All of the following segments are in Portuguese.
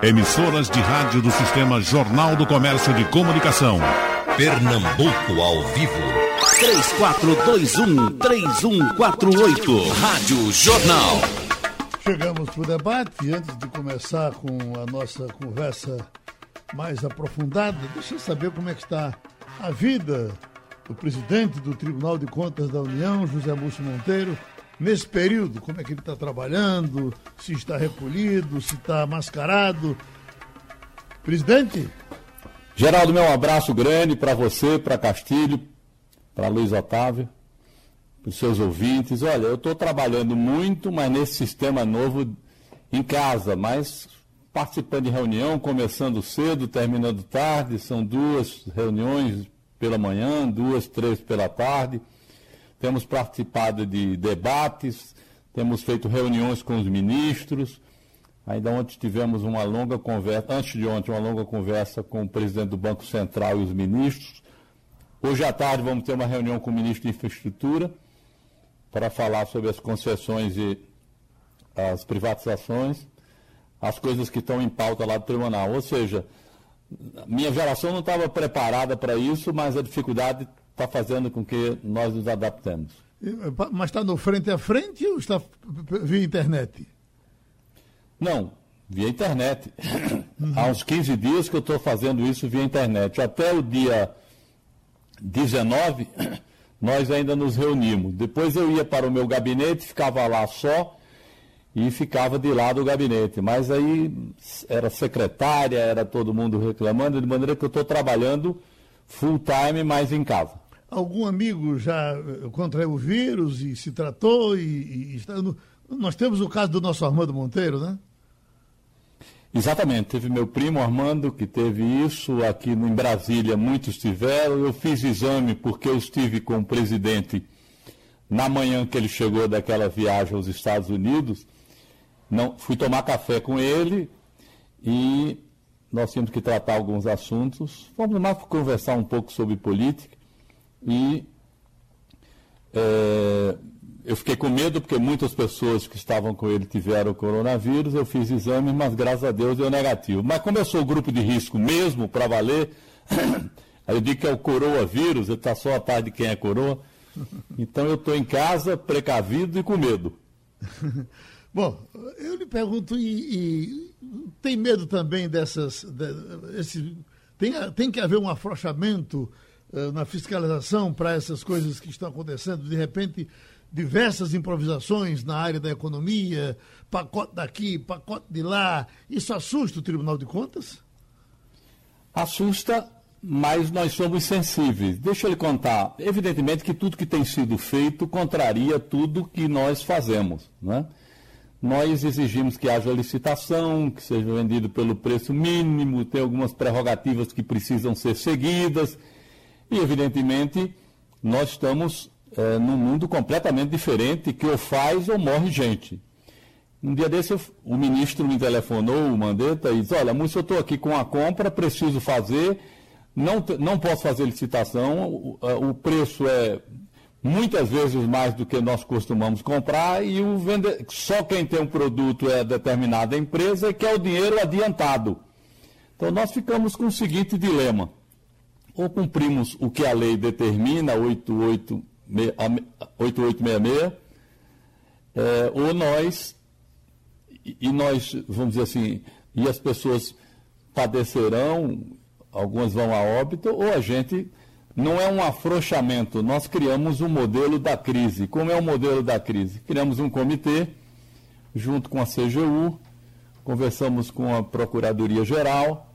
Emissoras de rádio do Sistema Jornal do Comércio de Comunicação. Pernambuco ao vivo. 3421-3148. Rádio Jornal. Chegamos para o debate e antes de começar com a nossa conversa mais aprofundada, deixa eu saber como é que está a vida do presidente do Tribunal de Contas da União, José Múcio Monteiro, nesse período, como é que ele está trabalhando, se está recolhido, se está mascarado. Presidente? Geraldo, meu abraço grande para você, para Castilho, para Luiz Otávio, para os seus ouvintes. Olha, eu estou trabalhando muito, mas nesse sistema novo em casa, mas participando de reunião, começando cedo, terminando tarde, são duas reuniões pela manhã, duas, três pela tarde temos participado de debates, temos feito reuniões com os ministros. Ainda ontem tivemos uma longa conversa, antes de ontem, uma longa conversa com o presidente do Banco Central e os ministros. Hoje à tarde vamos ter uma reunião com o ministro de Infraestrutura para falar sobre as concessões e as privatizações, as coisas que estão em pauta lá do tribunal. Ou seja, minha geração não estava preparada para isso, mas a dificuldade está fazendo com que nós nos adaptemos. Mas está no frente a frente ou está via internet? Não, via internet. Uhum. Há uns 15 dias que eu estou fazendo isso via internet. Até o dia 19, nós ainda nos reunimos. Depois eu ia para o meu gabinete, ficava lá só e ficava de lado o gabinete. Mas aí era secretária, era todo mundo reclamando, de maneira que eu estou trabalhando full time, mas em casa algum amigo já eh, contraiu o vírus e se tratou e, e está nós temos o caso do nosso Armando Monteiro, né? Exatamente, teve meu primo Armando que teve isso, aqui em Brasília muitos tiveram, eu fiz exame porque eu estive com o presidente na manhã que ele chegou daquela viagem aos Estados Unidos, não, fui tomar café com ele e nós tínhamos que tratar alguns assuntos, vamos lá conversar um pouco sobre política, e é, eu fiquei com medo porque muitas pessoas que estavam com ele tiveram coronavírus. Eu fiz exame, mas graças a Deus deu negativo. Mas como eu sou grupo de risco mesmo, para valer, aí eu digo que é o coroa vírus, está só a tarde de quem é coroa. Então eu estou em casa, precavido e com medo. Bom, eu lhe pergunto, e, e tem medo também dessas. De, esse, tem, tem que haver um afrouxamento na fiscalização para essas coisas que estão acontecendo, de repente, diversas improvisações na área da economia, pacote daqui, pacote de lá. Isso assusta o Tribunal de Contas? Assusta, mas nós somos sensíveis. Deixa eu lhe contar. Evidentemente que tudo que tem sido feito contraria tudo que nós fazemos. Né? Nós exigimos que haja licitação, que seja vendido pelo preço mínimo, tem algumas prerrogativas que precisam ser seguidas e, evidentemente, nós estamos é, num mundo completamente diferente que ou faz ou morre gente. Um dia desse, eu, o ministro me telefonou, o Mandetta, e disse, olha, Múcio, eu estou aqui com a compra, preciso fazer, não, não posso fazer licitação, o, o preço é muitas vezes mais do que nós costumamos comprar e o vende... só quem tem um produto é determinada empresa e quer o dinheiro adiantado. Então nós ficamos com o seguinte dilema ou cumprimos o que a lei determina, 8866, é, ou nós, e nós, vamos dizer assim, e as pessoas padecerão, algumas vão a óbito, ou a gente não é um afrouxamento, nós criamos um modelo da crise. Como é o modelo da crise? Criamos um comitê, junto com a CGU, conversamos com a Procuradoria Geral,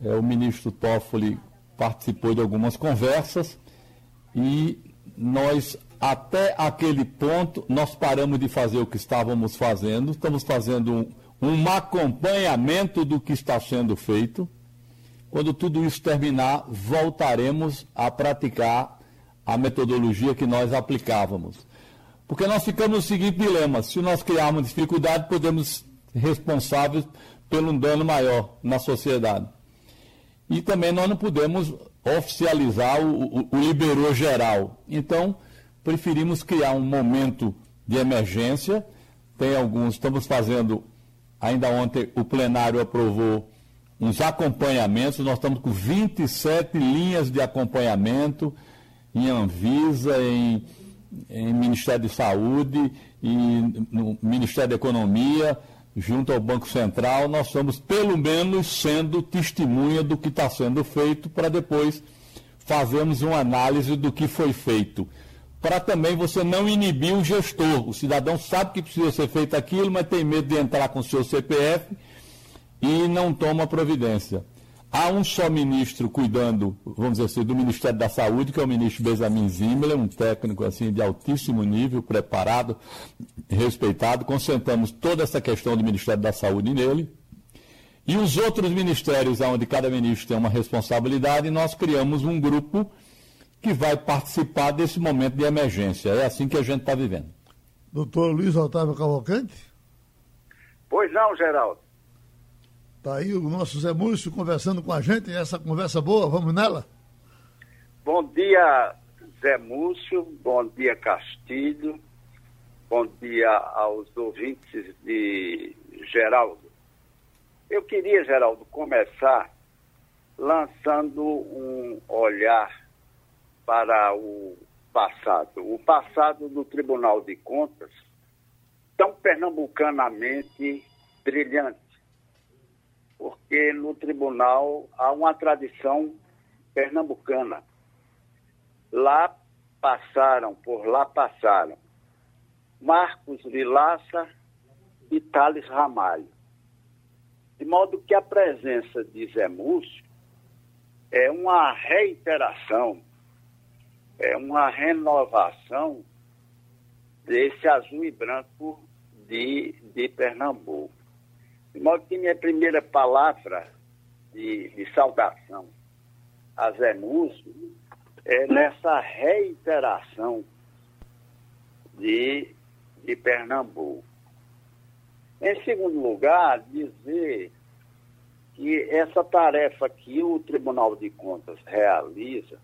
é, o ministro Toffoli participou de algumas conversas e nós até aquele ponto nós paramos de fazer o que estávamos fazendo, estamos fazendo um, um acompanhamento do que está sendo feito. Quando tudo isso terminar, voltaremos a praticar a metodologia que nós aplicávamos. Porque nós ficamos no seguinte dilema: se nós criarmos dificuldade, podemos ser responsáveis pelo dano maior na sociedade. E também nós não podemos oficializar o, o, o liberou geral. Então, preferimos criar um momento de emergência. Tem alguns, estamos fazendo Ainda ontem o plenário aprovou uns acompanhamentos, nós estamos com 27 linhas de acompanhamento em Anvisa, em, em Ministério de Saúde e no Ministério da Economia, junto ao Banco Central, nós estamos pelo menos sendo testemunha do que está sendo feito para depois fazermos uma análise do que foi feito. Para também você não inibir o gestor. O cidadão sabe que precisa ser feito aquilo, mas tem medo de entrar com o seu CPF e não toma providência. Há um só ministro cuidando, vamos dizer assim, do Ministério da Saúde, que é o ministro Benjamin Zimmermann, um técnico assim de altíssimo nível, preparado, respeitado. Concentramos toda essa questão do Ministério da Saúde nele. E os outros ministérios, onde cada ministro tem uma responsabilidade, nós criamos um grupo que vai participar desse momento de emergência. É assim que a gente está vivendo. Doutor Luiz Otávio Cavalcante? Pois não, Geraldo. Está aí o nosso Zé Múcio conversando com a gente, essa conversa boa, vamos nela? Bom dia, Zé Múcio, bom dia, Castilho, bom dia aos ouvintes de Geraldo. Eu queria, Geraldo, começar lançando um olhar para o passado. O passado do Tribunal de Contas, tão pernambucanamente brilhante porque no tribunal há uma tradição pernambucana. Lá passaram, por lá passaram Marcos Vilaça e Thales Ramalho. De modo que a presença de Zé Múcio é uma reiteração, é uma renovação desse azul e branco de, de Pernambuco. De modo que minha primeira palavra de, de saudação a Zé Múcio é nessa reiteração de, de Pernambuco. Em segundo lugar, dizer que essa tarefa que o Tribunal de Contas realiza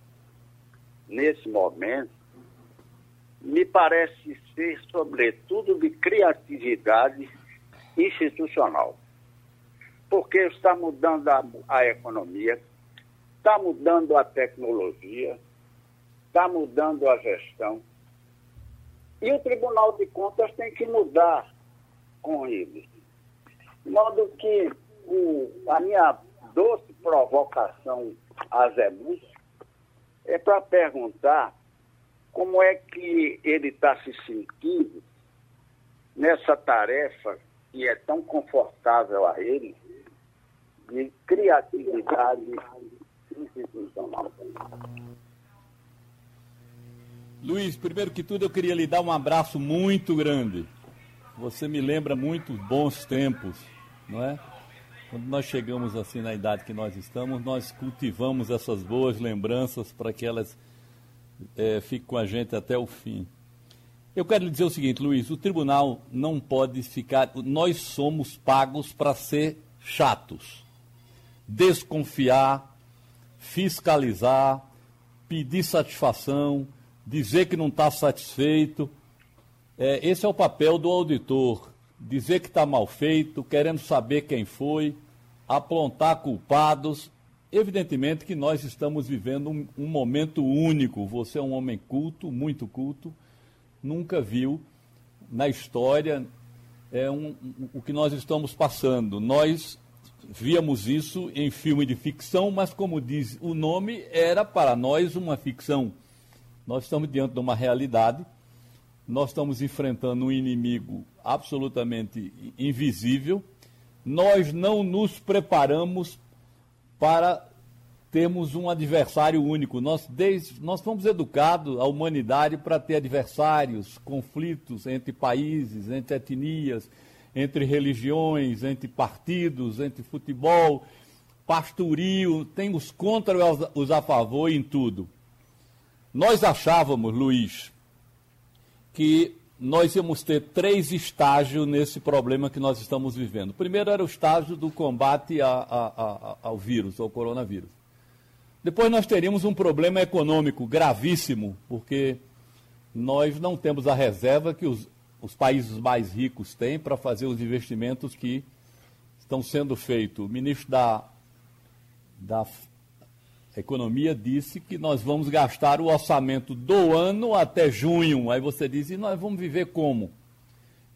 nesse momento me parece ser, sobretudo, de criatividade institucional. Porque está mudando a, a economia, está mudando a tecnologia, está mudando a gestão. E o Tribunal de Contas tem que mudar com ele. De modo que o, a minha doce provocação a Zé Múcio é para perguntar como é que ele está se sentindo nessa tarefa que é tão confortável a ele, de criatividade institucional. Luiz, primeiro que tudo eu queria lhe dar um abraço muito grande. Você me lembra muito bons tempos, não é? Quando nós chegamos assim na idade que nós estamos, nós cultivamos essas boas lembranças para que elas é, fiquem com a gente até o fim. Eu quero lhe dizer o seguinte, Luiz: o tribunal não pode ficar. Nós somos pagos para ser chatos, desconfiar, fiscalizar, pedir satisfação, dizer que não está satisfeito. É, esse é o papel do auditor: dizer que está mal feito, querendo saber quem foi, apontar culpados. Evidentemente que nós estamos vivendo um, um momento único. Você é um homem culto, muito culto nunca viu na história é um, o que nós estamos passando. Nós víamos isso em filme de ficção, mas como diz o nome, era para nós uma ficção. Nós estamos diante de uma realidade, nós estamos enfrentando um inimigo absolutamente invisível, nós não nos preparamos para temos um adversário único. Nós, desde, nós fomos educados, a humanidade, para ter adversários, conflitos entre países, entre etnias, entre religiões, entre partidos, entre futebol, pastorio, tem os contra e os a favor em tudo. Nós achávamos, Luiz, que nós íamos ter três estágios nesse problema que nós estamos vivendo. O primeiro era o estágio do combate a, a, a, ao vírus, ao coronavírus. Depois nós teríamos um problema econômico gravíssimo, porque nós não temos a reserva que os, os países mais ricos têm para fazer os investimentos que estão sendo feitos. O ministro da, da Economia disse que nós vamos gastar o orçamento do ano até junho. Aí você diz, e nós vamos viver como?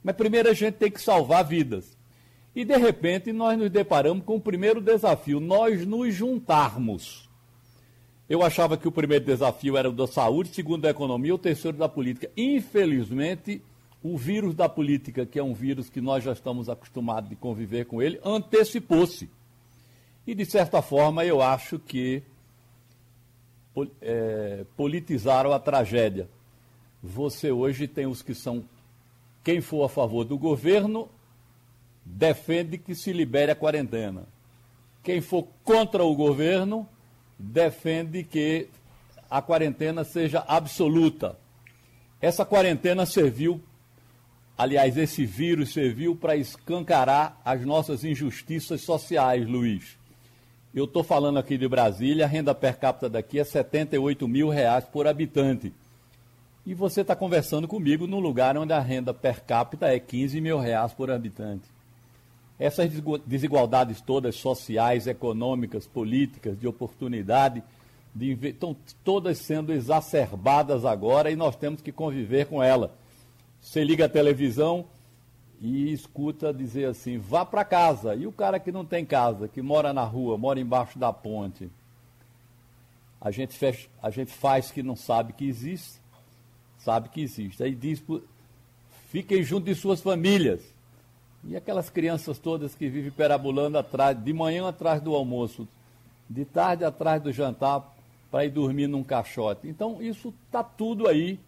Mas primeiro a gente tem que salvar vidas. E de repente nós nos deparamos com o primeiro desafio, nós nos juntarmos. Eu achava que o primeiro desafio era o da saúde, segundo da economia, o terceiro da política. Infelizmente, o vírus da política, que é um vírus que nós já estamos acostumados de conviver com ele, antecipou-se. E, de certa forma, eu acho que é, politizaram a tragédia. Você hoje tem os que são. Quem for a favor do governo defende que se libere a quarentena. Quem for contra o governo defende que a quarentena seja absoluta. Essa quarentena serviu Aliás, esse vírus serviu para escancarar as nossas injustiças sociais, Luiz. Eu estou falando aqui de Brasília, a renda per capita daqui é 78 mil reais por habitante. E você está conversando comigo num lugar onde a renda per capita é 15 mil reais por habitante. Essas desigualdades todas sociais, econômicas, políticas, de oportunidade, de, estão todas sendo exacerbadas agora e nós temos que conviver com elas você liga a televisão e escuta dizer assim: vá para casa. E o cara que não tem casa, que mora na rua, mora embaixo da ponte, a gente, fecha, a gente faz que não sabe que existe, sabe que existe. Aí diz: fiquem junto de suas famílias. E aquelas crianças todas que vivem perambulando atrás, de manhã atrás do almoço, de tarde atrás do jantar, para ir dormir num caixote. Então, isso está tudo aí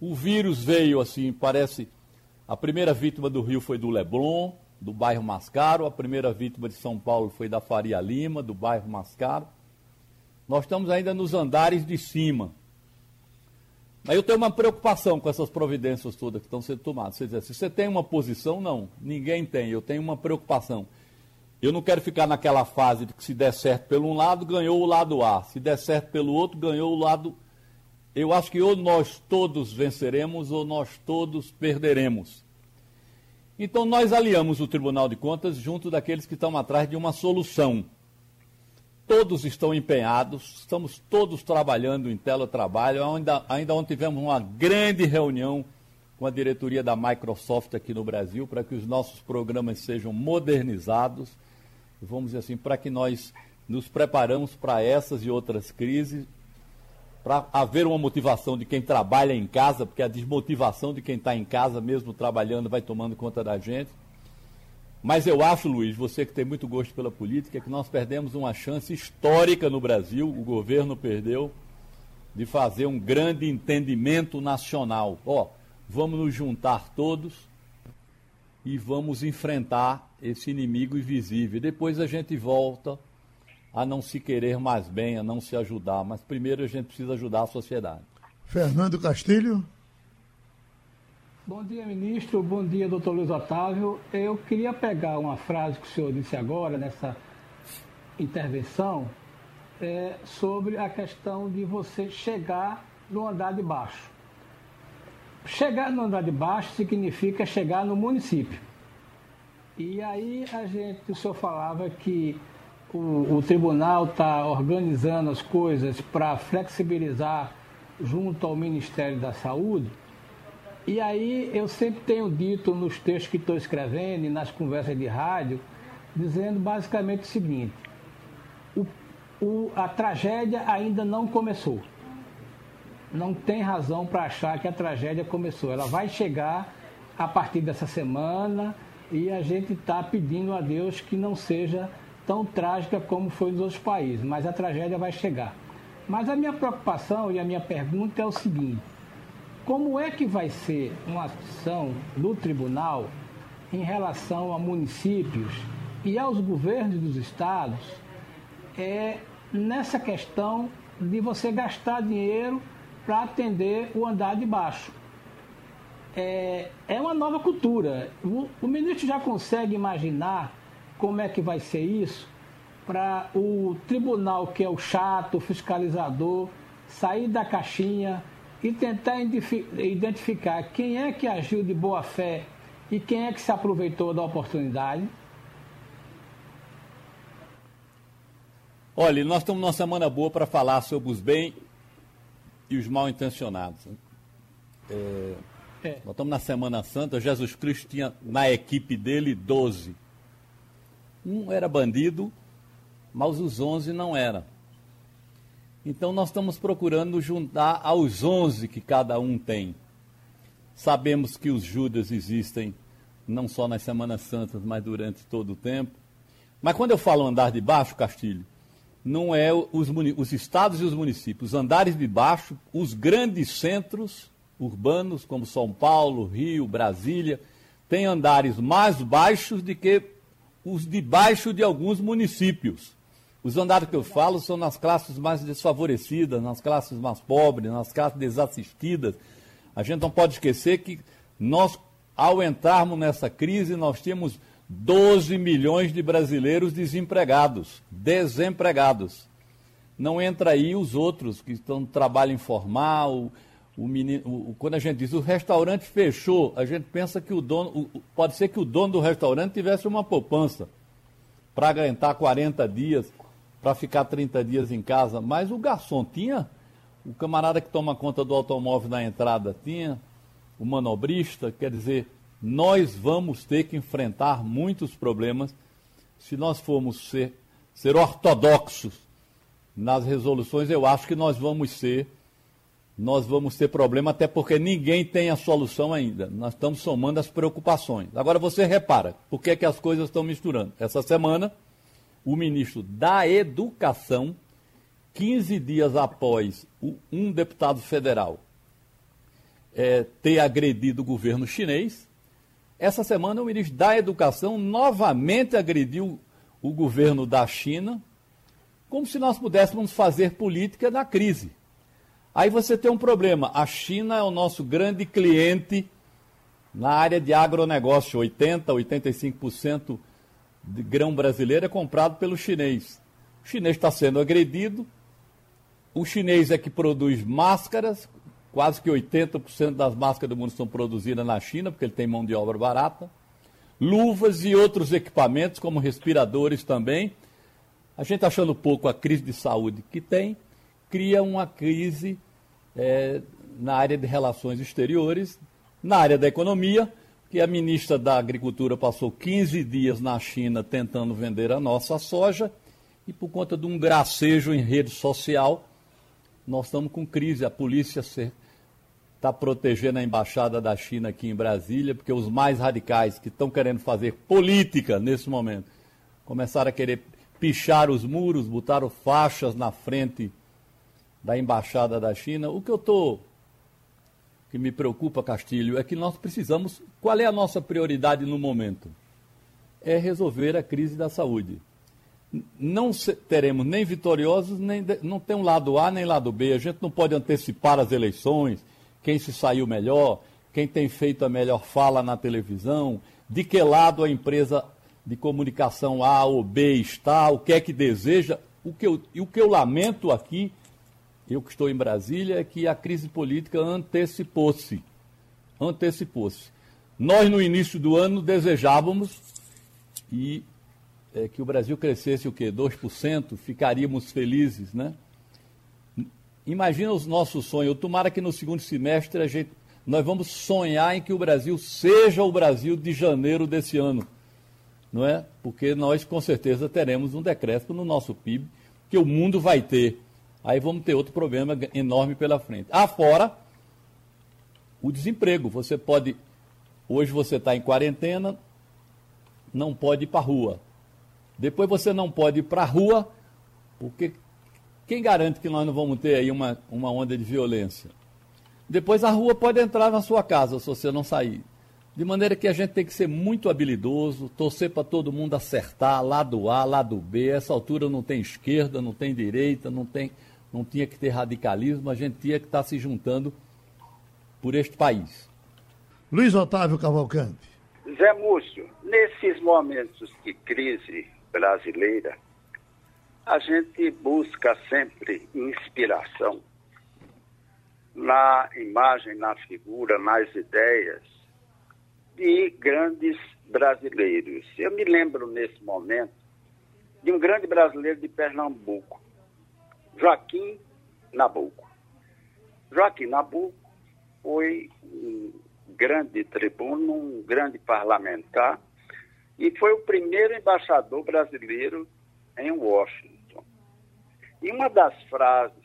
o vírus veio assim, parece. A primeira vítima do Rio foi do Leblon, do bairro Mascaro. A primeira vítima de São Paulo foi da Faria Lima, do bairro Mascaro. Nós estamos ainda nos andares de cima. Aí eu tenho uma preocupação com essas providências todas que estão sendo tomadas. Você diz assim, você tem uma posição? Não, ninguém tem. Eu tenho uma preocupação. Eu não quero ficar naquela fase de que se der certo pelo um lado, ganhou o lado A. Se der certo pelo outro, ganhou o lado eu acho que ou nós todos venceremos ou nós todos perderemos. Então nós aliamos o Tribunal de Contas junto daqueles que estão atrás de uma solução. Todos estão empenhados, estamos todos trabalhando em teletrabalho. Ainda, ainda ontem tivemos uma grande reunião com a diretoria da Microsoft aqui no Brasil para que os nossos programas sejam modernizados, vamos dizer assim, para que nós nos preparamos para essas e outras crises para haver uma motivação de quem trabalha em casa, porque a desmotivação de quem está em casa, mesmo trabalhando, vai tomando conta da gente. Mas eu acho, Luiz, você que tem muito gosto pela política, que nós perdemos uma chance histórica no Brasil, o governo perdeu, de fazer um grande entendimento nacional. Ó, oh, vamos nos juntar todos e vamos enfrentar esse inimigo invisível. Depois a gente volta a não se querer mais bem, a não se ajudar. Mas primeiro a gente precisa ajudar a sociedade. Fernando Castilho. Bom dia, ministro. Bom dia, doutor Luiz Otávio. Eu queria pegar uma frase que o senhor disse agora, nessa intervenção, é, sobre a questão de você chegar no andar de baixo. Chegar no andar de baixo significa chegar no município. E aí a gente, o senhor falava que o, o tribunal está organizando as coisas para flexibilizar junto ao Ministério da Saúde. E aí eu sempre tenho dito nos textos que estou escrevendo e nas conversas de rádio, dizendo basicamente o seguinte: o, o, a tragédia ainda não começou. Não tem razão para achar que a tragédia começou. Ela vai chegar a partir dessa semana e a gente está pedindo a Deus que não seja tão trágica como foi nos outros países, mas a tragédia vai chegar. Mas a minha preocupação e a minha pergunta é o seguinte: como é que vai ser uma ação do tribunal em relação a municípios e aos governos dos estados é nessa questão de você gastar dinheiro para atender o andar de baixo? É, é uma nova cultura. O, o ministro já consegue imaginar como é que vai ser isso para o tribunal, que é o chato, o fiscalizador, sair da caixinha e tentar identificar quem é que agiu de boa fé e quem é que se aproveitou da oportunidade. Olha, nós estamos numa semana boa para falar sobre os bem e os mal intencionados. É, é. Nós estamos na Semana Santa, Jesus Cristo tinha na equipe dele 12. Um era bandido, mas os 11 não eram. Então nós estamos procurando juntar aos 11 que cada um tem. Sabemos que os Judas existem não só nas Semanas Santas, mas durante todo o tempo. Mas quando eu falo andar de baixo, Castilho, não é os, os estados e os municípios. Os andares de baixo, os grandes centros urbanos, como São Paulo, Rio, Brasília, têm andares mais baixos do que os de baixo de alguns municípios. Os andares que eu falo são nas classes mais desfavorecidas, nas classes mais pobres, nas classes desassistidas. A gente não pode esquecer que nós, ao entrarmos nessa crise, nós tínhamos 12 milhões de brasileiros desempregados, desempregados. Não entra aí os outros que estão no trabalho informal, o menino, o, quando a gente diz o restaurante fechou, a gente pensa que o dono, o, pode ser que o dono do restaurante tivesse uma poupança para aguentar 40 dias, para ficar 30 dias em casa, mas o garçom tinha, o camarada que toma conta do automóvel na entrada tinha, o manobrista, quer dizer, nós vamos ter que enfrentar muitos problemas se nós formos ser, ser ortodoxos nas resoluções. Eu acho que nós vamos ser, nós vamos ter problema, até porque ninguém tem a solução ainda. Nós estamos somando as preocupações. Agora você repara, por que, é que as coisas estão misturando? Essa semana, o ministro da Educação, 15 dias após um deputado federal é, ter agredido o governo chinês, essa semana, o ministro da Educação novamente agrediu o governo da China, como se nós pudéssemos fazer política na crise. Aí você tem um problema: a China é o nosso grande cliente na área de agronegócio. 80%, 85% de grão brasileiro é comprado pelo chinês. O chinês está sendo agredido. O chinês é que produz máscaras, Quase que 80% das máscaras do mundo são produzidas na China, porque ele tem mão de obra barata. Luvas e outros equipamentos, como respiradores também. A gente achando pouco a crise de saúde que tem, cria uma crise é, na área de relações exteriores, na área da economia, que a ministra da Agricultura passou 15 dias na China tentando vender a nossa soja, e por conta de um gracejo em rede social, nós estamos com crise. A polícia está protegendo a embaixada da China aqui em Brasília, porque os mais radicais que estão querendo fazer política nesse momento começaram a querer pichar os muros, botaram faixas na frente da embaixada da China. O que eu estou. que me preocupa, Castilho, é que nós precisamos. Qual é a nossa prioridade no momento? É resolver a crise da saúde não teremos nem vitoriosos, nem não tem um lado A nem lado B. A gente não pode antecipar as eleições, quem se saiu melhor, quem tem feito a melhor fala na televisão, de que lado a empresa de comunicação A ou B está, o que é que deseja. O que eu, e o que eu lamento aqui, eu que estou em Brasília, é que a crise política antecipou-se. Antecipou-se. Nós, no início do ano, desejávamos, e é, que o Brasil crescesse o quê? 2%, ficaríamos felizes, né? Imagina os nossos sonhos. Tomara que no segundo semestre a gente, nós vamos sonhar em que o Brasil seja o Brasil de janeiro desse ano. Não é? Porque nós com certeza teremos um decréscimo no nosso PIB, que o mundo vai ter. Aí vamos ter outro problema enorme pela frente. Afora o desemprego. Você pode. Hoje você está em quarentena, não pode ir para a rua. Depois você não pode ir para a rua, porque quem garante que nós não vamos ter aí uma, uma onda de violência? Depois a rua pode entrar na sua casa se você não sair. De maneira que a gente tem que ser muito habilidoso, torcer para todo mundo acertar, lado A, lado B. Essa altura não tem esquerda, não tem direita, não, tem, não tinha que ter radicalismo, a gente tinha que estar se juntando por este país. Luiz Otávio Cavalcante. Zé Múcio, nesses momentos de crise brasileira, a gente busca sempre inspiração na imagem, na figura, nas ideias de grandes brasileiros. Eu me lembro nesse momento de um grande brasileiro de Pernambuco, Joaquim Nabuco. Joaquim Nabuco foi um grande tribuno, um grande parlamentar e foi o primeiro embaixador brasileiro em Washington. E uma das frases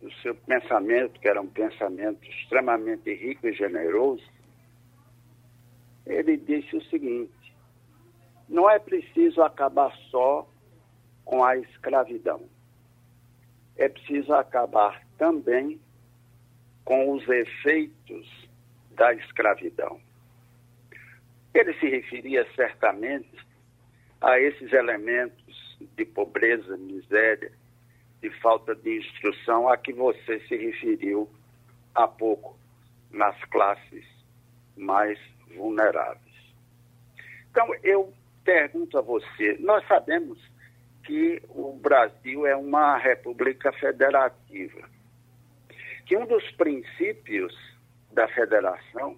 do seu pensamento, que era um pensamento extremamente rico e generoso, ele disse o seguinte: não é preciso acabar só com a escravidão. É preciso acabar também com os efeitos da escravidão. Ele se referia certamente a esses elementos de pobreza, miséria, de falta de instrução a que você se referiu há pouco nas classes mais vulneráveis. Então, eu pergunto a você: nós sabemos que o Brasil é uma república federativa, que um dos princípios da federação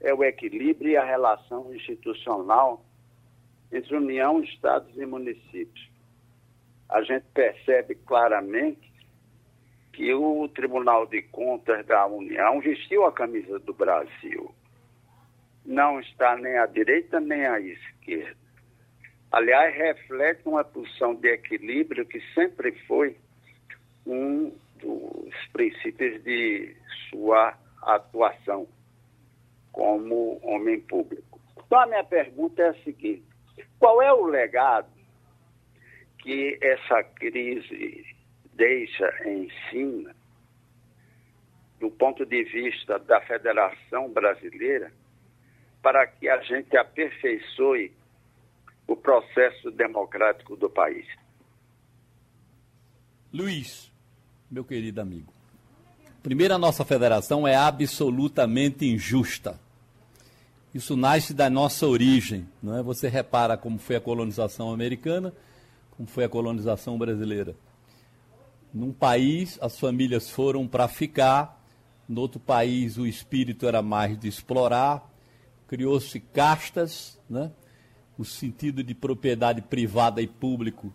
é o equilíbrio e a relação institucional entre União, Estados e municípios. A gente percebe claramente que o Tribunal de Contas da União vestiu a camisa do Brasil. Não está nem à direita nem à esquerda. Aliás, reflete uma posição de equilíbrio que sempre foi um dos princípios de sua atuação como homem público. Então, a minha pergunta é a seguinte: qual é o legado que essa crise deixa em cima, do ponto de vista da Federação Brasileira, para que a gente aperfeiçoe o processo democrático do país? Luiz, meu querido amigo, primeiro, a nossa federação é absolutamente injusta. Isso nasce da nossa origem, não é? Você repara como foi a colonização americana, como foi a colonização brasileira. Num país, as famílias foram para ficar, no outro país, o espírito era mais de explorar, criou-se castas, né? O sentido de propriedade privada e público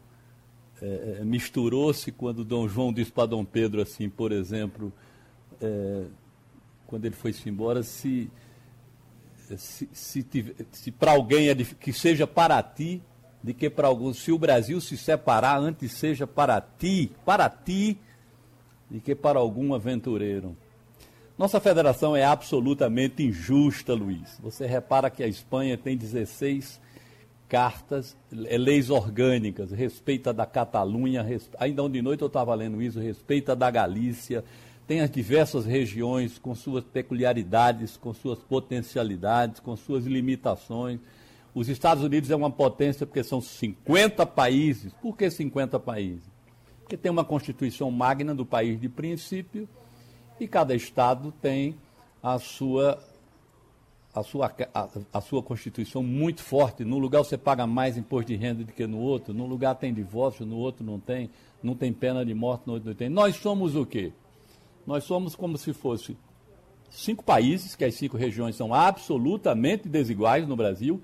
é, misturou-se quando Dom João disse para Dom Pedro, assim, por exemplo, é, quando ele foi-se embora, se se, se, se para alguém é que seja para ti, de que para alguns, se o Brasil se separar, antes seja para ti, para ti, de que para algum aventureiro. Nossa federação é absolutamente injusta, Luiz. Você repara que a Espanha tem 16 cartas, é leis orgânicas, respeita da Catalunha, ainda ontem de noite eu estava lendo isso, respeita da Galícia, tem as diversas regiões com suas peculiaridades, com suas potencialidades, com suas limitações. Os Estados Unidos é uma potência porque são 50 países. Por que 50 países? Porque tem uma constituição magna do país de princípio e cada estado tem a sua a sua, a, a, sua Constituição muito forte. Num lugar você paga mais imposto de renda do que no outro, num lugar tem divórcio, no outro não tem, não tem pena de morte, no outro não tem. Nós somos o quê? Nós somos como se fosse cinco países, que as cinco regiões são absolutamente desiguais no Brasil.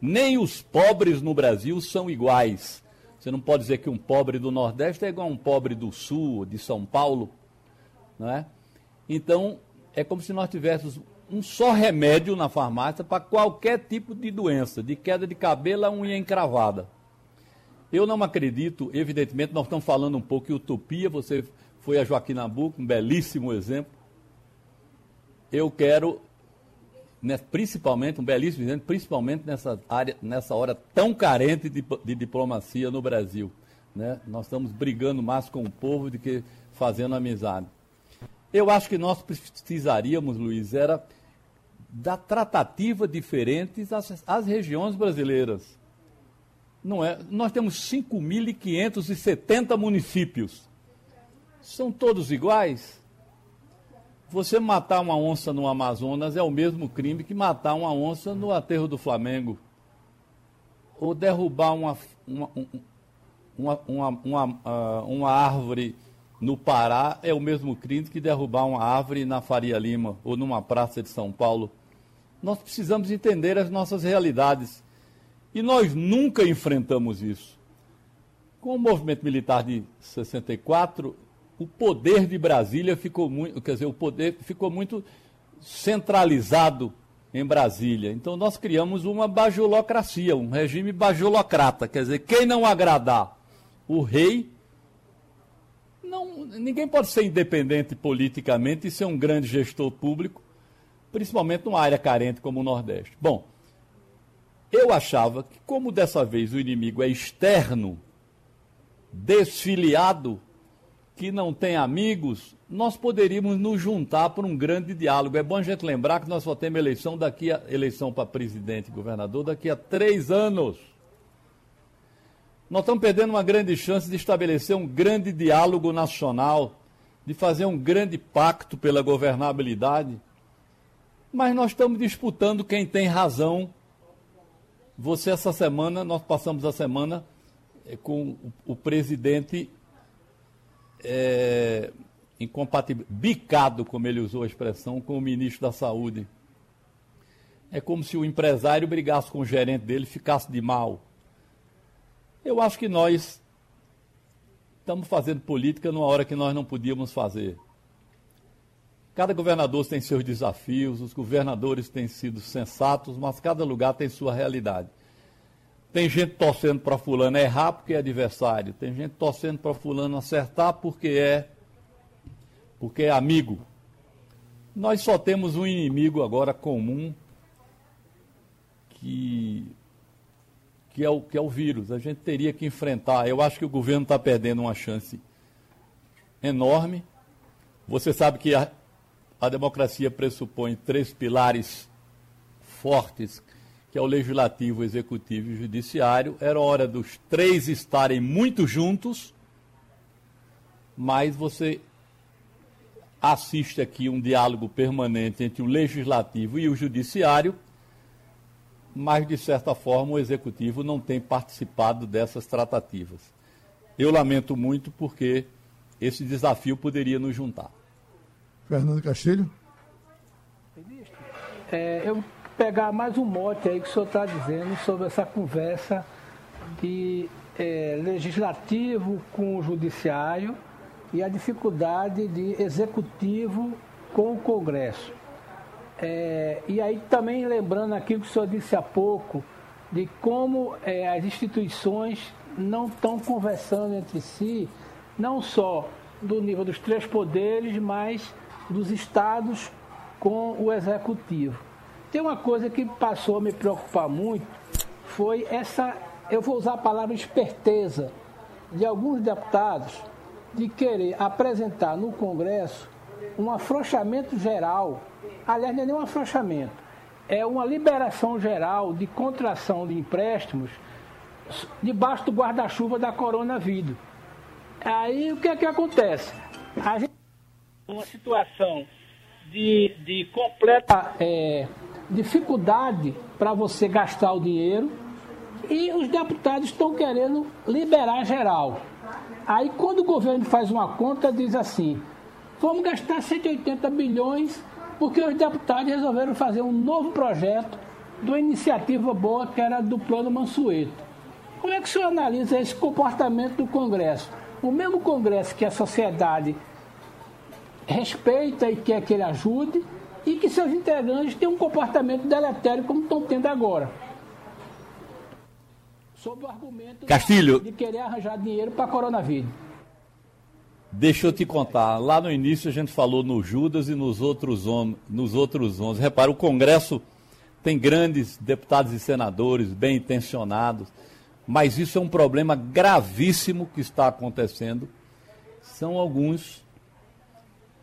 Nem os pobres no Brasil são iguais. Você não pode dizer que um pobre do Nordeste é igual a um pobre do Sul, de São Paulo. Não é? Então, é como se nós tivéssemos um só remédio na farmácia para qualquer tipo de doença, de queda de cabelo a unha encravada. Eu não acredito, evidentemente, nós estamos falando um pouco de utopia, você foi a Joaquim Nabuco, um belíssimo exemplo. Eu quero, né, principalmente, um belíssimo exemplo, principalmente nessa, área, nessa hora tão carente de, de diplomacia no Brasil. Né? Nós estamos brigando mais com o povo do que fazendo amizade. Eu acho que nós precisaríamos, Luiz, era dar tratativa diferentes às, às regiões brasileiras. Não é? Nós temos 5.570 municípios são todos iguais? Você matar uma onça no Amazonas é o mesmo crime que matar uma onça no aterro do Flamengo. Ou derrubar uma, uma, uma, uma, uma, uh, uma árvore no Pará é o mesmo crime que derrubar uma árvore na Faria Lima ou numa praça de São Paulo. Nós precisamos entender as nossas realidades. E nós nunca enfrentamos isso. Com o movimento militar de 64, o poder de Brasília ficou muito, quer dizer, o poder ficou muito centralizado em Brasília. Então nós criamos uma bajulocracia, um regime bajulocrata, quer dizer, quem não agradar o rei, não, ninguém pode ser independente politicamente e ser um grande gestor público, principalmente numa área carente como o Nordeste. Bom, eu achava que como dessa vez o inimigo é externo, desfiliado, que não tem amigos, nós poderíamos nos juntar para um grande diálogo. É bom a gente lembrar que nós só temos eleição daqui a eleição para presidente e governador daqui a três anos. Nós estamos perdendo uma grande chance de estabelecer um grande diálogo nacional, de fazer um grande pacto pela governabilidade. Mas nós estamos disputando quem tem razão. Você, essa semana, nós passamos a semana eh, com o presidente é, incompatibil, bicado, como ele usou a expressão, com o ministro da Saúde. É como se o empresário brigasse com o gerente dele ficasse de mal. Eu acho que nós estamos fazendo política numa hora que nós não podíamos fazer. Cada governador tem seus desafios, os governadores têm sido sensatos, mas cada lugar tem sua realidade. Tem gente torcendo para fulano errar porque é adversário. Tem gente torcendo para fulano acertar porque é porque é amigo. Nós só temos um inimigo agora comum que que é o que é o vírus. A gente teria que enfrentar. Eu acho que o governo está perdendo uma chance enorme. Você sabe que a, a democracia pressupõe três pilares fortes que é o legislativo, o executivo e o judiciário, era hora dos três estarem muito juntos, mas você assiste aqui um diálogo permanente entre o legislativo e o judiciário, mas de certa forma o executivo não tem participado dessas tratativas. Eu lamento muito porque esse desafio poderia nos juntar. Fernando Castilho? É, eu pegar mais um mote aí que o senhor está dizendo sobre essa conversa de é, legislativo com o judiciário e a dificuldade de executivo com o Congresso. É, e aí também lembrando aquilo que o senhor disse há pouco, de como é, as instituições não estão conversando entre si, não só do nível dos três poderes, mas dos estados com o executivo. Tem uma coisa que passou a me preocupar muito, foi essa, eu vou usar a palavra esperteza, de alguns deputados de querer apresentar no Congresso um afrouxamento geral, aliás, não é nem um afrouxamento, é uma liberação geral de contração de empréstimos debaixo do guarda-chuva da coronavírus. Aí o que é que acontece? A gente uma situação de, de completa é, dificuldade para você gastar o dinheiro e os deputados estão querendo liberar geral. Aí quando o governo faz uma conta, diz assim, vamos gastar 180 bilhões porque os deputados resolveram fazer um novo projeto de uma iniciativa boa que era do plano Mansueto. Como é que o senhor analisa esse comportamento do Congresso? O mesmo Congresso que a sociedade respeita e quer que ele ajude, e que seus integrantes tenham um comportamento deletério como estão tendo agora. Sob o argumento Castilho, de querer arranjar dinheiro para coronavírus. Deixa eu te contar, lá no início a gente falou no Judas e nos outros, nos outros 11. Repara, o Congresso tem grandes deputados e senadores bem intencionados, mas isso é um problema gravíssimo que está acontecendo. São alguns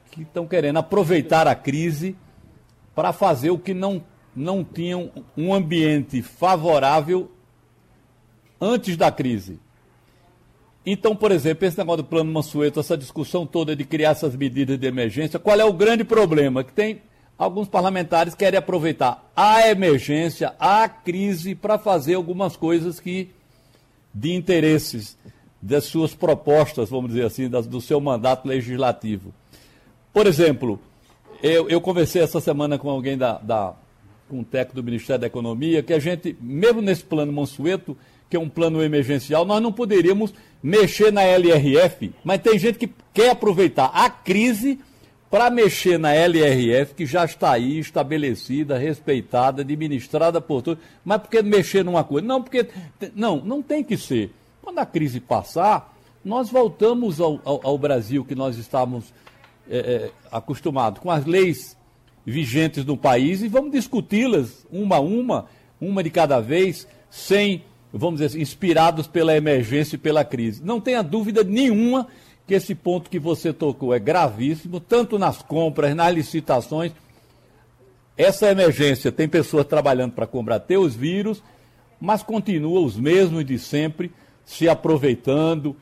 que estão querendo aproveitar a crise para fazer o que não, não tinham um ambiente favorável antes da crise. Então, por exemplo, esse negócio do plano Mansueto, essa discussão toda de criar essas medidas de emergência, qual é o grande problema? Que tem alguns parlamentares que querem aproveitar a emergência, a crise, para fazer algumas coisas que de interesses das suas propostas, vamos dizer assim, das, do seu mandato legislativo. Por exemplo, eu, eu conversei essa semana com alguém da, da, com o técnico do Ministério da Economia, que a gente, mesmo nesse plano Mansueto, que é um plano emergencial, nós não poderíamos mexer na LRF, mas tem gente que quer aproveitar a crise para mexer na LRF, que já está aí estabelecida, respeitada, administrada por todos. Mas por que mexer numa coisa? Não, porque. Não, não tem que ser. Quando a crise passar, nós voltamos ao, ao, ao Brasil que nós estávamos é, é, acostumados, com as leis vigentes no país, e vamos discuti-las uma a uma, uma de cada vez, sem, vamos dizer assim, inspirados pela emergência e pela crise. Não tenha dúvida nenhuma que esse ponto que você tocou é gravíssimo, tanto nas compras, nas licitações. Essa emergência tem pessoas trabalhando para combater os vírus, mas continua os mesmos de sempre se aproveitando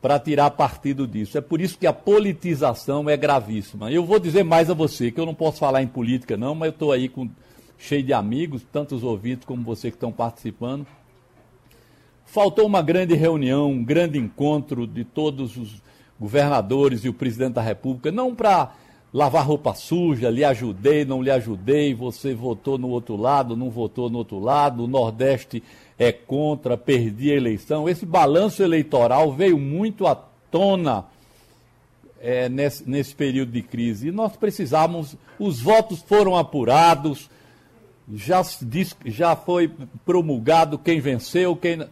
para tirar partido disso. É por isso que a politização é gravíssima. Eu vou dizer mais a você, que eu não posso falar em política não, mas eu estou aí com, cheio de amigos, tantos ouvintes como você que estão participando. Faltou uma grande reunião, um grande encontro de todos os governadores e o presidente da República, não para lavar roupa suja, lhe ajudei, não lhe ajudei, você votou no outro lado, não votou no outro lado, o Nordeste é contra, perdi a eleição. Esse balanço eleitoral veio muito à tona é, nesse, nesse período de crise. E nós precisávamos, os votos foram apurados, já, já foi promulgado quem venceu, quem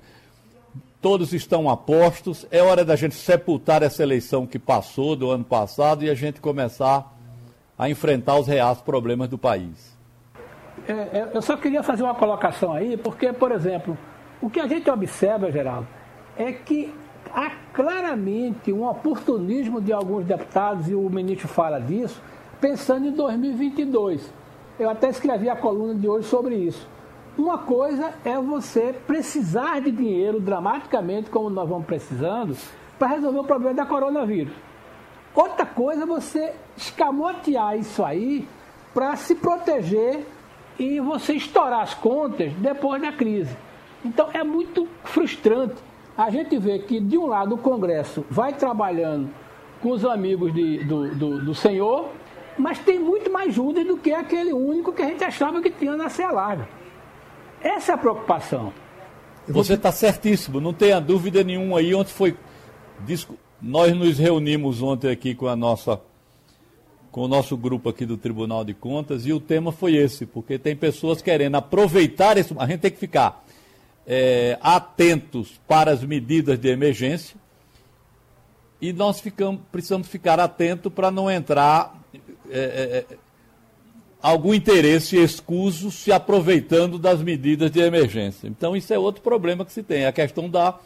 todos estão apostos. É hora da gente sepultar essa eleição que passou do ano passado e a gente começar a enfrentar os reais problemas do país. É, é, eu só queria fazer uma colocação aí, porque, por exemplo, o que a gente observa, Geraldo, é que há claramente um oportunismo de alguns deputados, e o ministro fala disso, pensando em 2022. Eu até escrevi a coluna de hoje sobre isso. Uma coisa é você precisar de dinheiro dramaticamente, como nós vamos precisando, para resolver o problema da coronavírus. Outra coisa é você escamotear isso aí para se proteger e você estourar as contas depois da crise. Então é muito frustrante a gente ver que, de um lado, o Congresso vai trabalhando com os amigos de, do, do, do senhor, mas tem muito mais Judas do que aquele único que a gente achava que tinha na Ceia essa é a preocupação. Você está certíssimo, não tenha dúvida nenhuma aí. Ontem foi. Nós nos reunimos ontem aqui com a nossa. Com o nosso grupo aqui do Tribunal de Contas e o tema foi esse, porque tem pessoas querendo aproveitar esse. A gente tem que ficar é, atentos para as medidas de emergência e nós ficamos, precisamos ficar atentos para não entrar é, é, algum interesse escuso se aproveitando das medidas de emergência. Então, isso é outro problema que se tem, a questão da,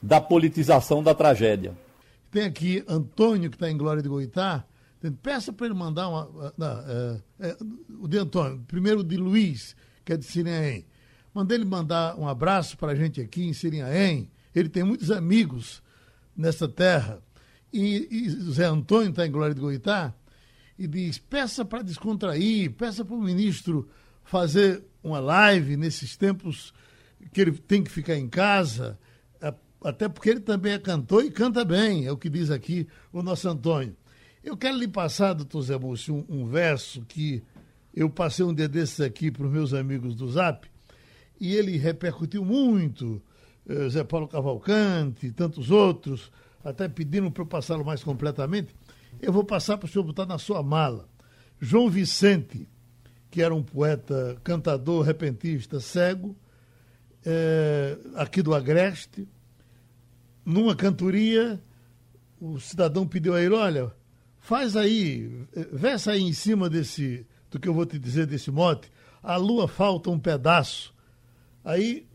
da politização da tragédia. Tem aqui Antônio, que está em Glória de Goitá. Peça para ele mandar uma. Não, é, é, o de Antônio, primeiro de Luiz, que é de Sirinhaém. Mandei ele mandar um abraço para a gente aqui em Sirinhaém. Ele tem muitos amigos nessa terra. E, e Zé Antônio está em Glória de Goitá e diz: peça para descontrair, peça para o ministro fazer uma live nesses tempos que ele tem que ficar em casa, até porque ele também é cantor e canta bem, é o que diz aqui o nosso Antônio. Eu quero lhe passar, doutor Zé Múcio, um, um verso que eu passei um dia desses aqui para os meus amigos do Zap, e ele repercutiu muito, eh, Zé Paulo Cavalcante e tantos outros, até pedindo para eu passá-lo mais completamente. Eu vou passar para o senhor botar na sua mala. João Vicente, que era um poeta, cantador, repentista, cego, é, aqui do Agreste, numa cantoria, o cidadão pediu a ele, olha, faz aí, versa aí em cima desse, do que eu vou te dizer desse mote, a lua falta um pedaço. Aí,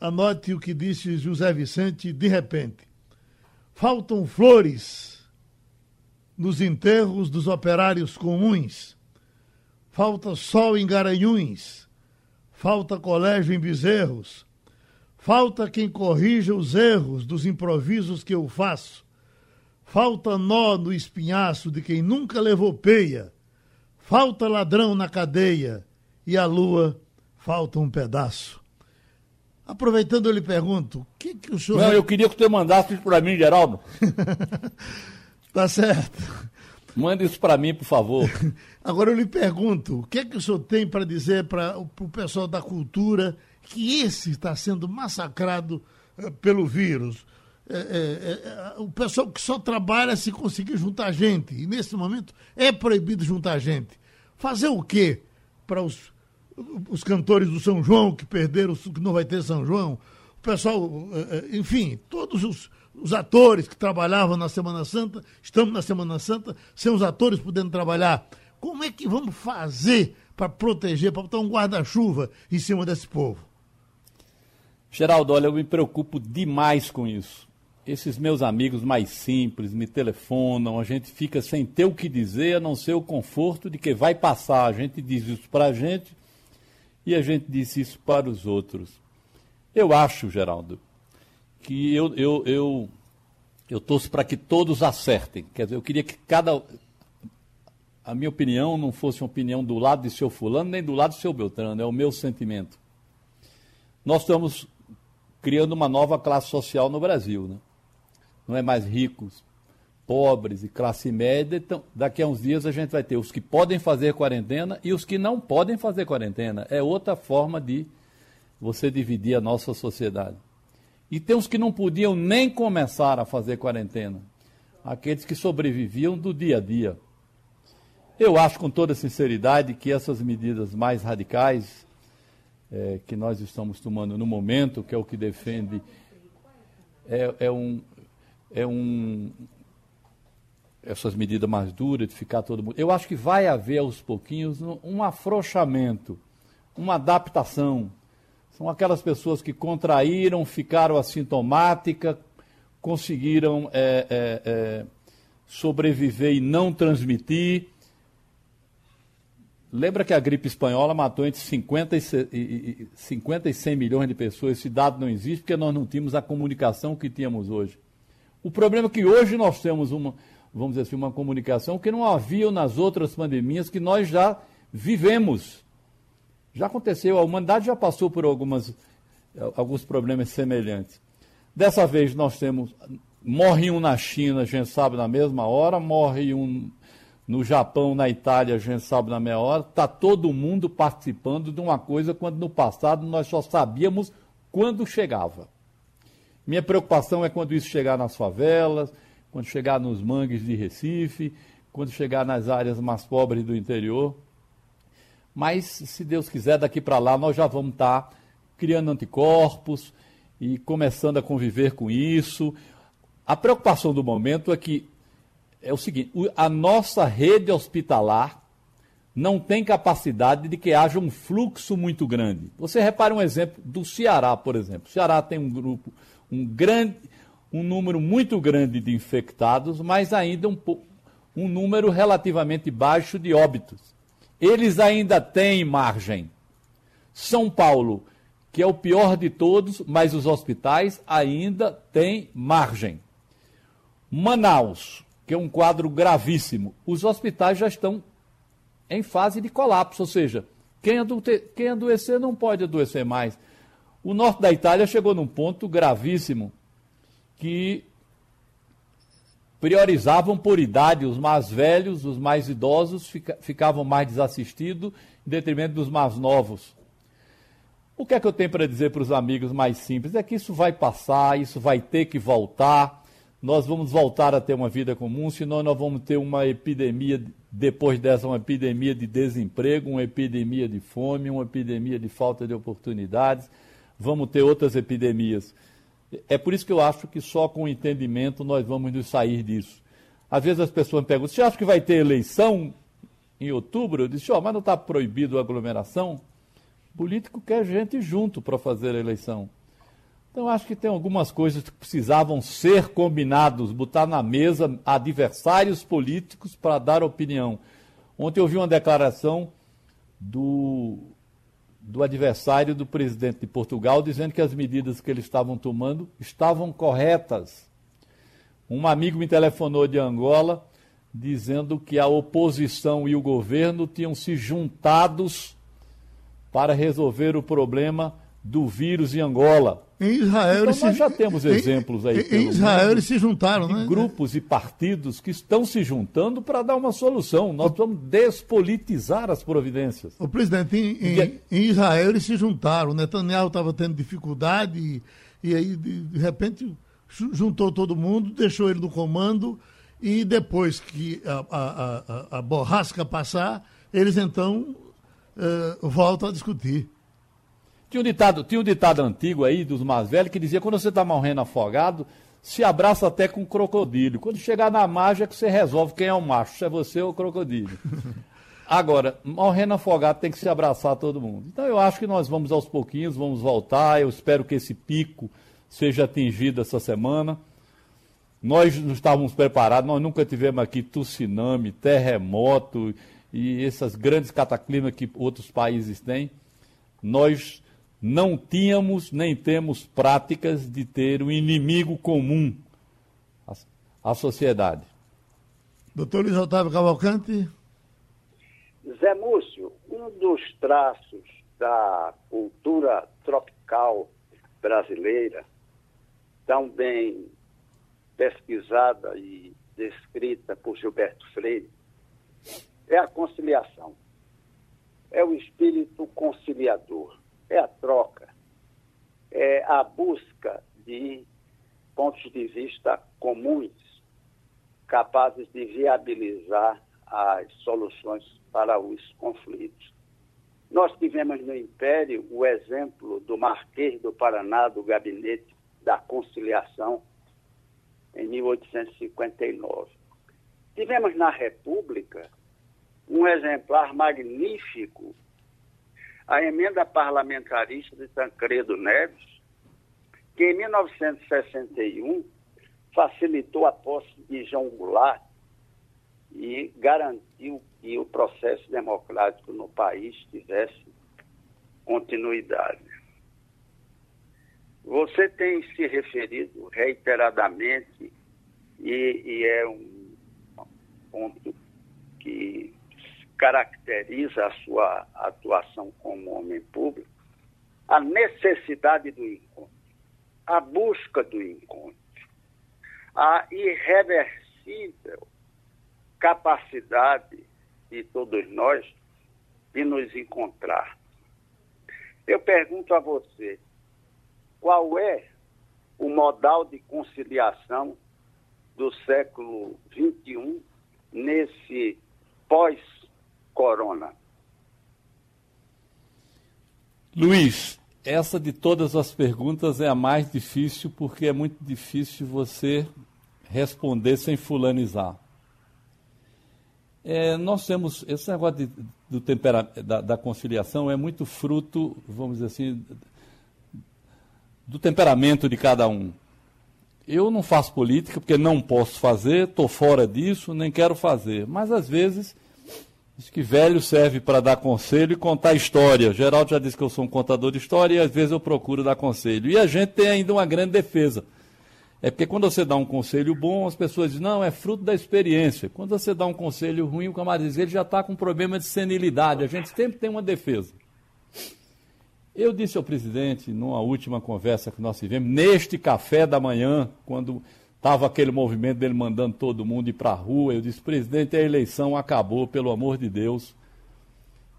anote o que disse José Vicente de repente. Faltam flores nos enterros dos operários comuns. Falta sol em Garanhuns. Falta colégio em Bezerros. Falta quem corrija os erros dos improvisos que eu faço. Falta nó no espinhaço de quem nunca levou peia. Falta ladrão na cadeia e a lua falta um pedaço. Aproveitando, eu lhe pergunto, o que, que o senhor. Não, eu queria que você mandasse isso para mim, Geraldo. Tá certo. Mande isso para mim, por favor. Agora eu lhe pergunto, o que é que o senhor tem para dizer para o pessoal da cultura que esse está sendo massacrado uh, pelo vírus? É, é, é, o pessoal que só trabalha se conseguir juntar gente, e nesse momento é proibido juntar gente. Fazer o quê para os, os cantores do São João que perderam, que não vai ter São João? O pessoal, enfim, todos os, os atores que trabalhavam na Semana Santa, estamos na Semana Santa, sem os atores podendo trabalhar. Como é que vamos fazer para proteger, para botar um guarda-chuva em cima desse povo? Geraldo, olha, eu me preocupo demais com isso. Esses meus amigos mais simples me telefonam, a gente fica sem ter o que dizer, a não ser o conforto de que vai passar. A gente diz isso para a gente e a gente diz isso para os outros. Eu acho, Geraldo, que eu, eu, eu, eu torço para que todos acertem. Quer dizer, eu queria que cada. A minha opinião não fosse uma opinião do lado de seu Fulano, nem do lado de seu Beltrano, é o meu sentimento. Nós estamos criando uma nova classe social no Brasil. Né? Não é mais ricos, pobres e classe média. Então, daqui a uns dias a gente vai ter os que podem fazer quarentena e os que não podem fazer quarentena. É outra forma de você dividir a nossa sociedade. E tem os que não podiam nem começar a fazer quarentena. Aqueles que sobreviviam do dia a dia. Eu acho com toda sinceridade que essas medidas mais radicais é, que nós estamos tomando no momento, que é o que defende, é, é um, é um, essas medidas mais duras de ficar todo mundo. Eu acho que vai haver aos pouquinhos um afrouxamento, uma adaptação são aquelas pessoas que contraíram, ficaram assintomáticas, conseguiram é, é, é, sobreviver e não transmitir. Lembra que a gripe espanhola matou entre 50 e, 50 e 100 milhões de pessoas? Esse dado não existe porque nós não tínhamos a comunicação que tínhamos hoje. O problema é que hoje nós temos uma, vamos dizer assim, uma comunicação que não havia nas outras pandemias que nós já vivemos. Já aconteceu, a humanidade já passou por algumas, alguns problemas semelhantes. Dessa vez nós temos, morre um na China, a gente sabe na mesma hora, morre um no Japão, na Itália, a gente sabe na meia hora, está todo mundo participando de uma coisa quando no passado nós só sabíamos quando chegava. Minha preocupação é quando isso chegar nas favelas, quando chegar nos mangues de Recife, quando chegar nas áreas mais pobres do interior. Mas, se Deus quiser, daqui para lá nós já vamos estar tá criando anticorpos e começando a conviver com isso. A preocupação do momento é que é o seguinte: a nossa rede hospitalar não tem capacidade de que haja um fluxo muito grande. Você repara um exemplo do Ceará, por exemplo. O Ceará tem um grupo, um grande, um número muito grande de infectados, mas ainda um, um número relativamente baixo de óbitos eles ainda têm margem. São Paulo, que é o pior de todos, mas os hospitais ainda têm margem. Manaus, que é um quadro gravíssimo, os hospitais já estão em fase de colapso, ou seja, quem, quem adoecer não pode adoecer mais. O norte da Itália chegou num ponto gravíssimo que priorizavam por idade os mais velhos, os mais idosos fica, ficavam mais desassistidos, em detrimento dos mais novos. O que é que eu tenho para dizer para os amigos mais simples? É que isso vai passar, isso vai ter que voltar, nós vamos voltar a ter uma vida comum, senão nós vamos ter uma epidemia, depois dessa, uma epidemia de desemprego, uma epidemia de fome, uma epidemia de falta de oportunidades, vamos ter outras epidemias. É por isso que eu acho que só com o entendimento nós vamos nos sair disso. Às vezes as pessoas me perguntam, você acha que vai ter eleição em outubro? Eu disse, ó, oh, mas não está proibido a aglomeração? O político quer gente junto para fazer a eleição. Então acho que tem algumas coisas que precisavam ser combinados, botar na mesa adversários políticos para dar opinião. Ontem eu vi uma declaração do do adversário do presidente de Portugal, dizendo que as medidas que eles estavam tomando estavam corretas. Um amigo me telefonou de Angola dizendo que a oposição e o governo tinham se juntados para resolver o problema do vírus em Angola. Em Israel, então, eles nós se, já temos exemplos aí. Em, Israel, mundo, eles se juntaram, né? Grupos e partidos que estão se juntando para dar uma solução. Nós vamos despolitizar as providências. O presidente, em, em, em Israel, eles se juntaram. O Netanyahu estava tendo dificuldade e, e aí, de, de repente, juntou todo mundo, deixou ele no comando e depois que a, a, a, a borrasca passar, eles então uh, voltam a discutir. Tinha um, ditado, tinha um ditado antigo aí, dos mais velhos, que dizia: quando você está morrendo afogado, se abraça até com um crocodilo. Quando chegar na margem é que você resolve quem é o macho, se é você ou o crocodilo. Agora, morrendo afogado tem que se abraçar todo mundo. Então eu acho que nós vamos aos pouquinhos, vamos voltar. Eu espero que esse pico seja atingido essa semana. Nós não estávamos preparados, nós nunca tivemos aqui tsunami, terremoto e essas grandes cataclismas que outros países têm. Nós não tínhamos nem temos práticas de ter um inimigo comum à, sociedade. Doutor Luiz Otávio Cavalcante. Zé Múcio, um dos traços da cultura tropical brasileira, tão bem pesquisada e descrita por Gilberto Freire, é a conciliação. É o espírito conciliador é a troca, é a busca de pontos de vista comuns capazes de viabilizar as soluções para os conflitos. Nós tivemos no Império o exemplo do Marquês do Paraná, do Gabinete da Conciliação, em 1859. Tivemos na República um exemplar magnífico a emenda parlamentarista de Tancredo Neves, que em 1961 facilitou a posse de João Goulart e garantiu que o processo democrático no país tivesse continuidade. Você tem se referido reiteradamente, e, e é um ponto que caracteriza a sua atuação como homem público, a necessidade do encontro, a busca do encontro, a irreversível capacidade de todos nós de nos encontrar. Eu pergunto a você, qual é o modal de conciliação do século XXI nesse pós corona. Luiz, essa de todas as perguntas é a mais difícil porque é muito difícil você responder sem fulanizar. É, nós temos esse negócio de, do tempera, da, da, conciliação é muito fruto, vamos dizer assim, do temperamento de cada um. Eu não faço política porque não posso fazer, estou fora disso, nem quero fazer. Mas às vezes Diz que velho serve para dar conselho e contar história. Geraldo já disse que eu sou um contador de história e às vezes eu procuro dar conselho. E a gente tem ainda uma grande defesa. É porque quando você dá um conselho bom, as pessoas dizem, não, é fruto da experiência. Quando você dá um conselho ruim, o camarada diz, ele já está com um problema de senilidade. A gente sempre tem uma defesa. Eu disse ao presidente, numa última conversa que nós tivemos, neste café da manhã, quando Estava aquele movimento dele mandando todo mundo ir para a rua. Eu disse, presidente, a eleição acabou, pelo amor de Deus.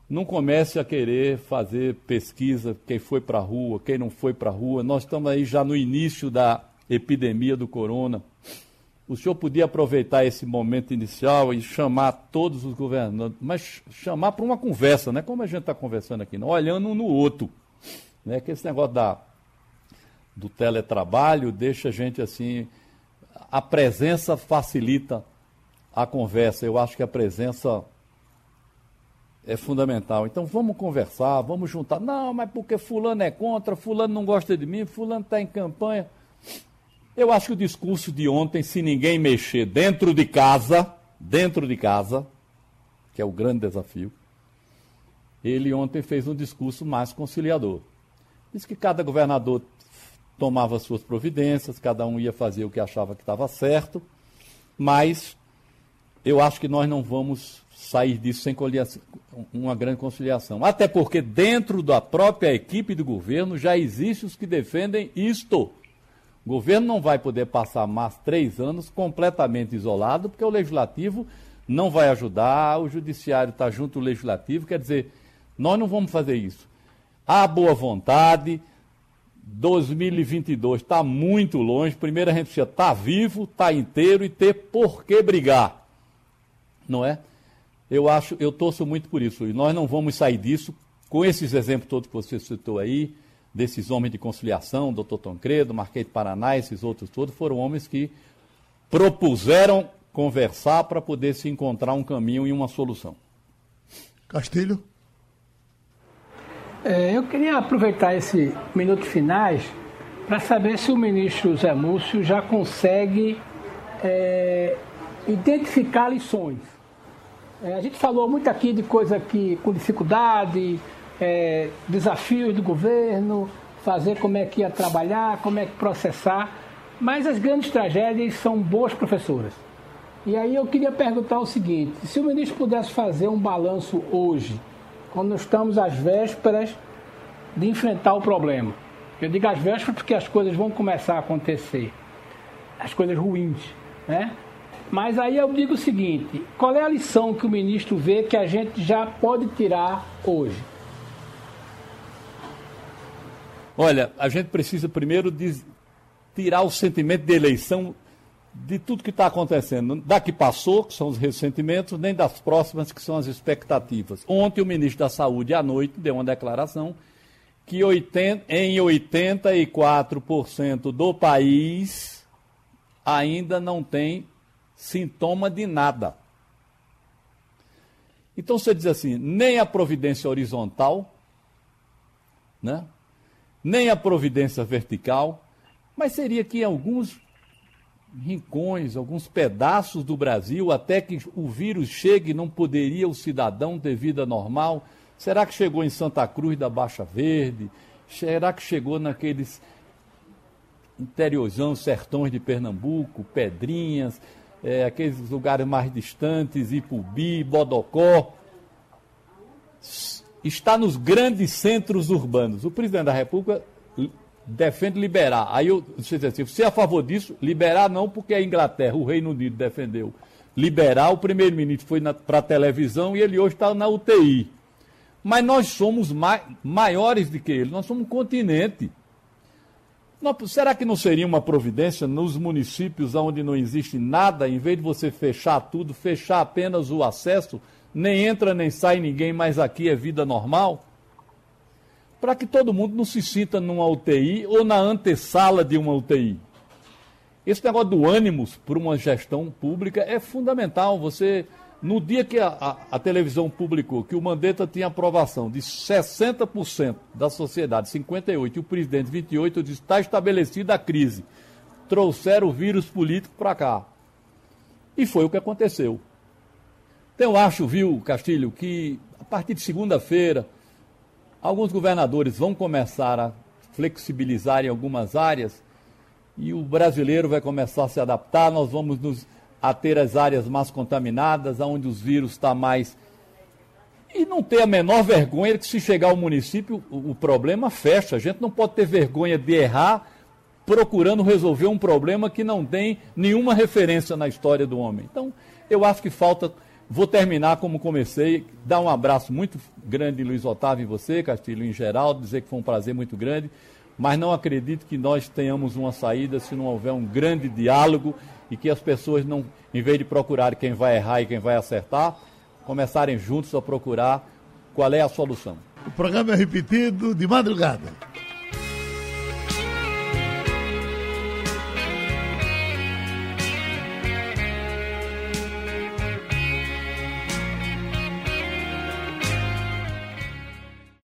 Não comece a querer fazer pesquisa, quem foi para a rua, quem não foi para a rua. Nós estamos aí já no início da epidemia do corona. O senhor podia aproveitar esse momento inicial e chamar todos os governantes, mas chamar para uma conversa, não é como a gente está conversando aqui, não, olhando um no outro. Né? Que esse negócio da, do teletrabalho deixa a gente assim a presença facilita a conversa. Eu acho que a presença é fundamental. Então vamos conversar, vamos juntar. Não, mas porque fulano é contra, fulano não gosta de mim, fulano está em campanha. Eu acho que o discurso de ontem, se ninguém mexer dentro de casa, dentro de casa, que é o grande desafio, ele ontem fez um discurso mais conciliador. Diz que cada governador tomava suas providências, cada um ia fazer o que achava que estava certo, mas eu acho que nós não vamos sair disso sem uma grande conciliação. Até porque dentro da própria equipe do governo já existem os que defendem isto. O governo não vai poder passar mais três anos completamente isolado, porque o legislativo não vai ajudar, o judiciário está junto ao legislativo, quer dizer, nós não vamos fazer isso. Há boa vontade, 2022 está muito longe, primeiro a gente precisa estar tá vivo, estar tá inteiro e ter por que brigar, não é? Eu acho, eu torço muito por isso, e nós não vamos sair disso com esses exemplos todos que você citou aí, desses homens de conciliação, doutor Tancredo, Marquês de Paraná, esses outros todos, foram homens que propuseram conversar para poder se encontrar um caminho e uma solução. Castilho? É, eu queria aproveitar esse minuto finais para saber se o ministro Zé Múcio já consegue é, identificar lições. É, a gente falou muito aqui de coisa que com dificuldade, é, desafios do governo, fazer como é que ia trabalhar, como é que processar, mas as grandes tragédias são boas professoras. E aí eu queria perguntar o seguinte: se o ministro pudesse fazer um balanço hoje, quando estamos às vésperas de enfrentar o problema. Eu digo às vésperas porque as coisas vão começar a acontecer, as coisas ruins, né? Mas aí eu digo o seguinte: qual é a lição que o ministro vê que a gente já pode tirar hoje? Olha, a gente precisa primeiro de tirar o sentimento de eleição de tudo que está acontecendo. Da que passou, que são os ressentimentos, nem das próximas, que são as expectativas. Ontem o ministro da Saúde, à noite, deu uma declaração que 80, em 84% do país ainda não tem sintoma de nada. Então você diz assim, nem a providência horizontal, né? nem a providência vertical, mas seria que em alguns rincões, alguns pedaços do Brasil, até que o vírus chegue, não poderia o cidadão ter vida normal? Será que chegou em Santa Cruz da Baixa Verde? Será que chegou naqueles interiorzão, sertões de Pernambuco, Pedrinhas, é, aqueles lugares mais distantes, Ipubi, Bodocó? Está nos grandes centros urbanos. O presidente da República defende liberar. Aí eu, diz assim, você é a favor disso? Liberar não, porque a Inglaterra, o Reino Unido defendeu liberar. O primeiro-ministro foi para a televisão e ele hoje está na UTI. Mas nós somos mai, maiores do que ele, nós somos um continente. será que não seria uma providência nos municípios onde não existe nada, em vez de você fechar tudo, fechar apenas o acesso, nem entra nem sai ninguém, mas aqui é vida normal? Para que todo mundo não se sinta numa UTI ou na antessala de uma UTI. Esse negócio do ânimos para uma gestão pública é fundamental. Você, no dia que a, a, a televisão publicou que o Mandetta tinha aprovação de 60% da sociedade, 58%, e o presidente 28%, eu disse, está estabelecida a crise. Trouxeram o vírus político para cá. E foi o que aconteceu. Então eu acho, viu, Castilho, que a partir de segunda-feira, Alguns governadores vão começar a flexibilizar em algumas áreas e o brasileiro vai começar a se adaptar. Nós vamos nos ater às áreas mais contaminadas, onde os vírus estão tá mais. E não ter a menor vergonha que se chegar ao município, o problema fecha. A gente não pode ter vergonha de errar procurando resolver um problema que não tem nenhuma referência na história do homem. Então, eu acho que falta Vou terminar como comecei, dar um abraço muito grande, Luiz Otávio, em você, Castilho, em geral, dizer que foi um prazer muito grande, mas não acredito que nós tenhamos uma saída se não houver um grande diálogo e que as pessoas não, em vez de procurar quem vai errar e quem vai acertar, começarem juntos a procurar qual é a solução. O programa é repetido de madrugada.